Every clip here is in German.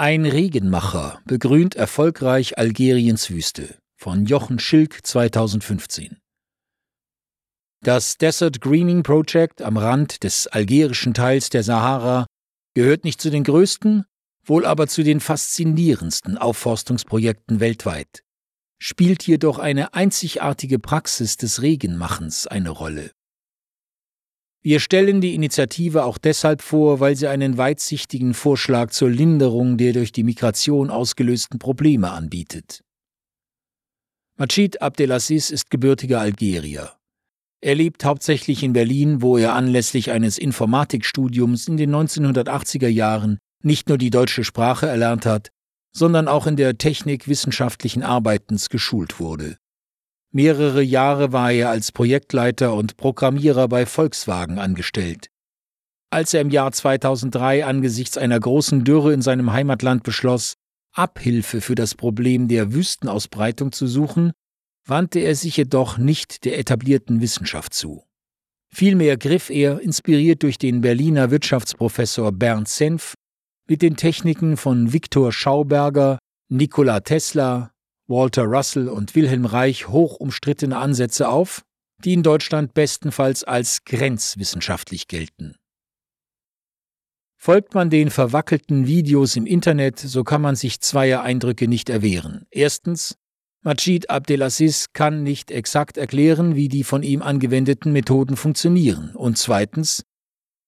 Ein Regenmacher begrünt erfolgreich Algeriens Wüste von Jochen Schilk 2015. Das Desert Greening Project am Rand des algerischen Teils der Sahara gehört nicht zu den größten, wohl aber zu den faszinierendsten Aufforstungsprojekten weltweit, spielt jedoch eine einzigartige Praxis des Regenmachens eine Rolle. Wir stellen die Initiative auch deshalb vor, weil sie einen weitsichtigen Vorschlag zur Linderung der durch die Migration ausgelösten Probleme anbietet. Majid Abdelaziz ist gebürtiger Algerier. Er lebt hauptsächlich in Berlin, wo er anlässlich eines Informatikstudiums in den 1980er Jahren nicht nur die deutsche Sprache erlernt hat, sondern auch in der Technik wissenschaftlichen Arbeitens geschult wurde. Mehrere Jahre war er als Projektleiter und Programmierer bei Volkswagen angestellt. Als er im Jahr 2003 angesichts einer großen Dürre in seinem Heimatland beschloss, Abhilfe für das Problem der Wüstenausbreitung zu suchen, wandte er sich jedoch nicht der etablierten Wissenschaft zu. Vielmehr griff er, inspiriert durch den Berliner Wirtschaftsprofessor Bernd Senf, mit den Techniken von Viktor Schauberger, Nikola Tesla, Walter Russell und Wilhelm Reich hoch umstrittene Ansätze auf, die in Deutschland bestenfalls als grenzwissenschaftlich gelten. Folgt man den verwackelten Videos im Internet, so kann man sich zweier Eindrücke nicht erwehren. Erstens, Majid Abdelaziz kann nicht exakt erklären, wie die von ihm angewendeten Methoden funktionieren. Und zweitens,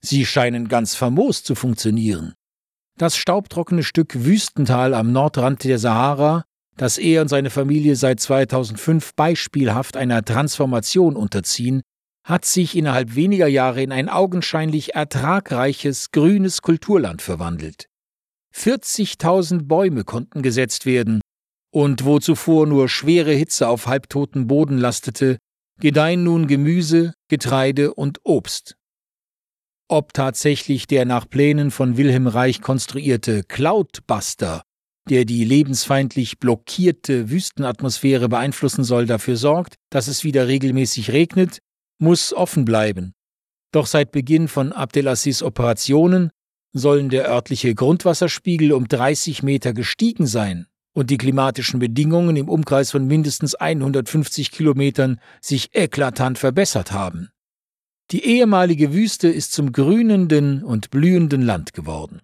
sie scheinen ganz famos zu funktionieren. Das staubtrockene Stück Wüstental am Nordrand der Sahara dass er und seine Familie seit 2005 beispielhaft einer Transformation unterziehen, hat sich innerhalb weniger Jahre in ein augenscheinlich ertragreiches grünes Kulturland verwandelt. 40.000 Bäume konnten gesetzt werden, und wo zuvor nur schwere Hitze auf halbtoten Boden lastete, gedeihen nun Gemüse, Getreide und Obst. Ob tatsächlich der nach Plänen von Wilhelm Reich konstruierte Cloudbuster der die lebensfeindlich blockierte Wüstenatmosphäre beeinflussen soll, dafür sorgt, dass es wieder regelmäßig regnet, muss offen bleiben. Doch seit Beginn von Abdelaziz Operationen sollen der örtliche Grundwasserspiegel um 30 Meter gestiegen sein und die klimatischen Bedingungen im Umkreis von mindestens 150 Kilometern sich eklatant verbessert haben. Die ehemalige Wüste ist zum grünenden und blühenden Land geworden.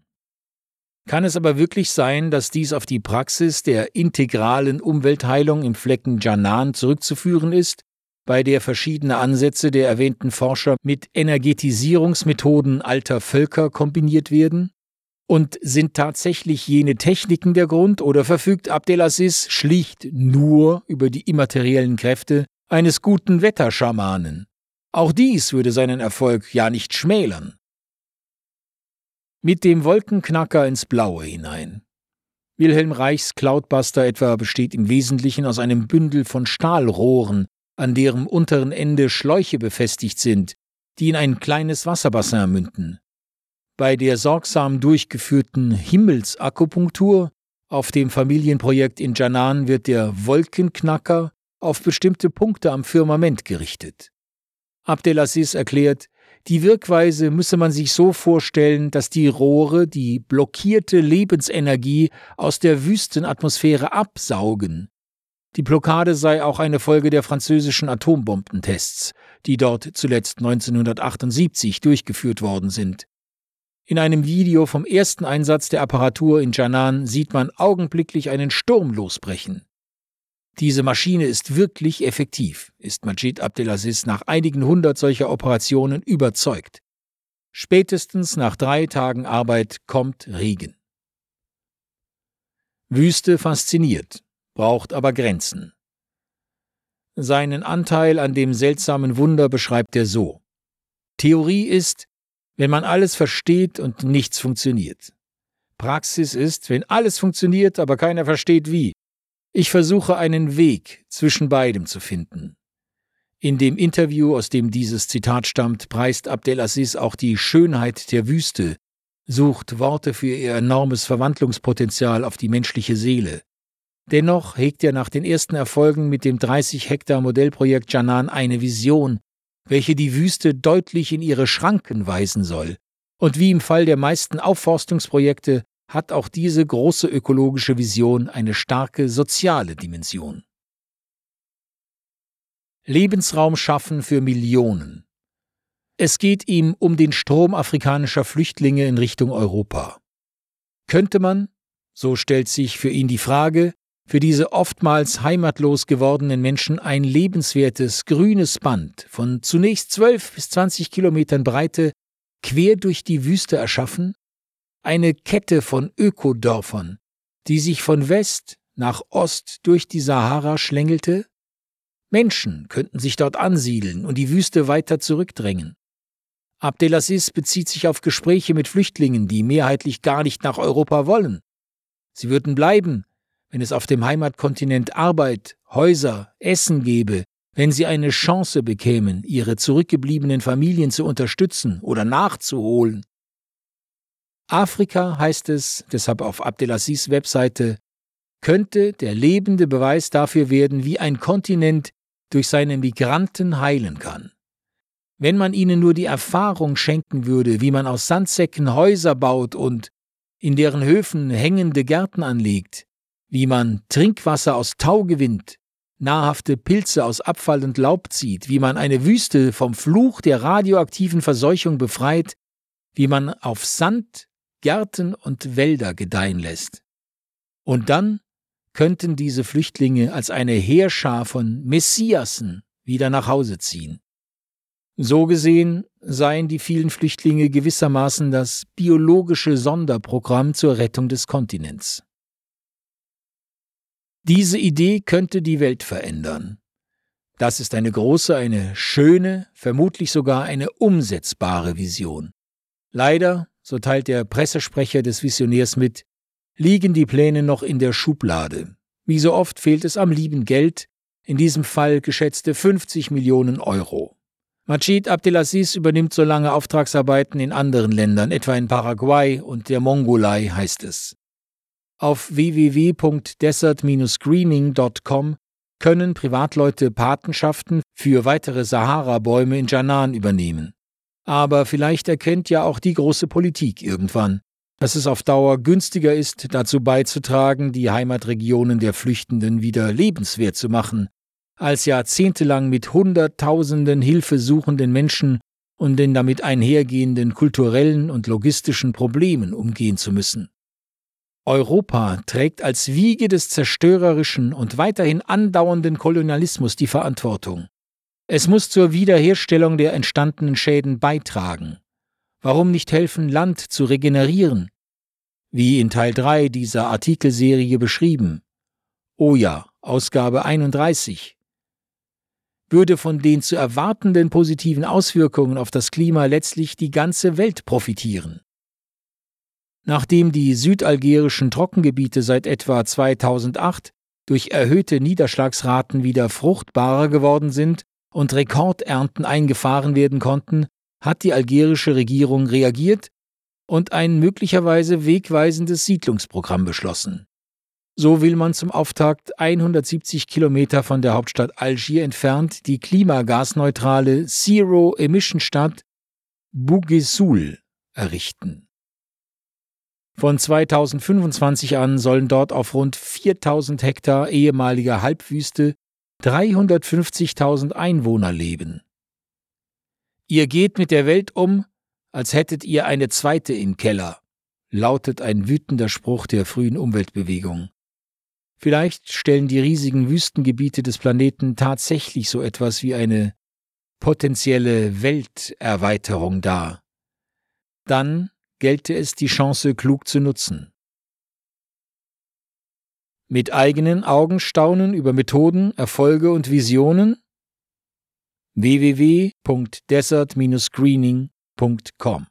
Kann es aber wirklich sein, dass dies auf die Praxis der integralen Umweltheilung im Flecken Janan zurückzuführen ist, bei der verschiedene Ansätze der erwähnten Forscher mit Energetisierungsmethoden alter Völker kombiniert werden? Und sind tatsächlich jene Techniken der Grund oder verfügt Abdelaziz schlicht nur über die immateriellen Kräfte eines guten Wetterschamanen? Auch dies würde seinen Erfolg ja nicht schmälern mit dem Wolkenknacker ins Blaue hinein. Wilhelm Reichs Cloudbuster etwa besteht im Wesentlichen aus einem Bündel von Stahlrohren, an deren unteren Ende Schläuche befestigt sind, die in ein kleines Wasserbassin münden. Bei der sorgsam durchgeführten Himmelsakupunktur auf dem Familienprojekt in Janan wird der Wolkenknacker auf bestimmte Punkte am Firmament gerichtet. Abdelaziz erklärt, die Wirkweise müsse man sich so vorstellen, dass die Rohre die blockierte Lebensenergie aus der Wüstenatmosphäre absaugen. Die Blockade sei auch eine Folge der französischen Atombombentests, die dort zuletzt 1978 durchgeführt worden sind. In einem Video vom ersten Einsatz der Apparatur in Janan sieht man augenblicklich einen Sturm losbrechen. Diese Maschine ist wirklich effektiv, ist Majid Abdelaziz nach einigen hundert solcher Operationen überzeugt. Spätestens nach drei Tagen Arbeit kommt Regen. Wüste fasziniert, braucht aber Grenzen. Seinen Anteil an dem seltsamen Wunder beschreibt er so. Theorie ist, wenn man alles versteht und nichts funktioniert. Praxis ist, wenn alles funktioniert, aber keiner versteht wie. Ich versuche einen Weg zwischen beidem zu finden. In dem Interview, aus dem dieses Zitat stammt, preist Abdelaziz auch die Schönheit der Wüste, sucht Worte für ihr enormes Verwandlungspotenzial auf die menschliche Seele. Dennoch hegt er nach den ersten Erfolgen mit dem 30 Hektar Modellprojekt Janan eine Vision, welche die Wüste deutlich in ihre Schranken weisen soll und wie im Fall der meisten Aufforstungsprojekte hat auch diese große ökologische Vision eine starke soziale Dimension. Lebensraum schaffen für Millionen. Es geht ihm um den Strom afrikanischer Flüchtlinge in Richtung Europa. Könnte man, so stellt sich für ihn die Frage, für diese oftmals heimatlos gewordenen Menschen ein lebenswertes grünes Band von zunächst zwölf bis zwanzig Kilometern Breite quer durch die Wüste erschaffen? Eine Kette von Ökodörfern, die sich von West nach Ost durch die Sahara schlängelte? Menschen könnten sich dort ansiedeln und die Wüste weiter zurückdrängen. Abdelaziz bezieht sich auf Gespräche mit Flüchtlingen, die mehrheitlich gar nicht nach Europa wollen. Sie würden bleiben, wenn es auf dem Heimatkontinent Arbeit, Häuser, Essen gäbe, wenn sie eine Chance bekämen, ihre zurückgebliebenen Familien zu unterstützen oder nachzuholen. Afrika heißt es, deshalb auf Abdelaziz Webseite, könnte der lebende Beweis dafür werden, wie ein Kontinent durch seine Migranten heilen kann. Wenn man ihnen nur die Erfahrung schenken würde, wie man aus Sandsäcken Häuser baut und in deren Höfen hängende Gärten anlegt, wie man Trinkwasser aus Tau gewinnt, nahrhafte Pilze aus Abfall und Laub zieht, wie man eine Wüste vom Fluch der radioaktiven Verseuchung befreit, wie man auf Sand Gärten und Wälder gedeihen lässt. Und dann könnten diese Flüchtlinge als eine Heerschar von Messiasen wieder nach Hause ziehen. So gesehen seien die vielen Flüchtlinge gewissermaßen das biologische Sonderprogramm zur Rettung des Kontinents. Diese Idee könnte die Welt verändern. Das ist eine große, eine schöne, vermutlich sogar eine umsetzbare Vision. Leider, so teilt der Pressesprecher des Visionärs mit, liegen die Pläne noch in der Schublade. Wie so oft fehlt es am lieben Geld, in diesem Fall geschätzte 50 Millionen Euro. Majid Abdelaziz übernimmt so lange Auftragsarbeiten in anderen Ländern, etwa in Paraguay und der Mongolei, heißt es. Auf www.desert-screening.com können Privatleute Patenschaften für weitere Sahara-Bäume in Janan übernehmen. Aber vielleicht erkennt ja auch die große Politik irgendwann, dass es auf Dauer günstiger ist, dazu beizutragen, die Heimatregionen der Flüchtenden wieder lebenswert zu machen, als jahrzehntelang mit Hunderttausenden hilfesuchenden Menschen und den damit einhergehenden kulturellen und logistischen Problemen umgehen zu müssen. Europa trägt als Wiege des zerstörerischen und weiterhin andauernden Kolonialismus die Verantwortung. Es muss zur Wiederherstellung der entstandenen Schäden beitragen. Warum nicht helfen, Land zu regenerieren? Wie in Teil 3 dieser Artikelserie beschrieben. Oh ja, Ausgabe 31 würde von den zu erwartenden positiven Auswirkungen auf das Klima letztlich die ganze Welt profitieren. Nachdem die südalgerischen Trockengebiete seit etwa 2008 durch erhöhte Niederschlagsraten wieder fruchtbarer geworden sind und Rekordernten eingefahren werden konnten, hat die algerische Regierung reagiert und ein möglicherweise wegweisendes Siedlungsprogramm beschlossen. So will man zum Auftakt 170 Kilometer von der Hauptstadt Algier entfernt die klimagasneutrale Zero-Emission-Stadt Bouguessoul errichten. Von 2025 an sollen dort auf rund 4000 Hektar ehemaliger Halbwüste 350.000 Einwohner leben. Ihr geht mit der Welt um, als hättet ihr eine zweite im Keller, lautet ein wütender Spruch der frühen Umweltbewegung. Vielleicht stellen die riesigen Wüstengebiete des Planeten tatsächlich so etwas wie eine potenzielle Welterweiterung dar. Dann gelte es, die Chance klug zu nutzen. Mit eigenen Augen staunen über Methoden, Erfolge und Visionen? www.desert-screening.com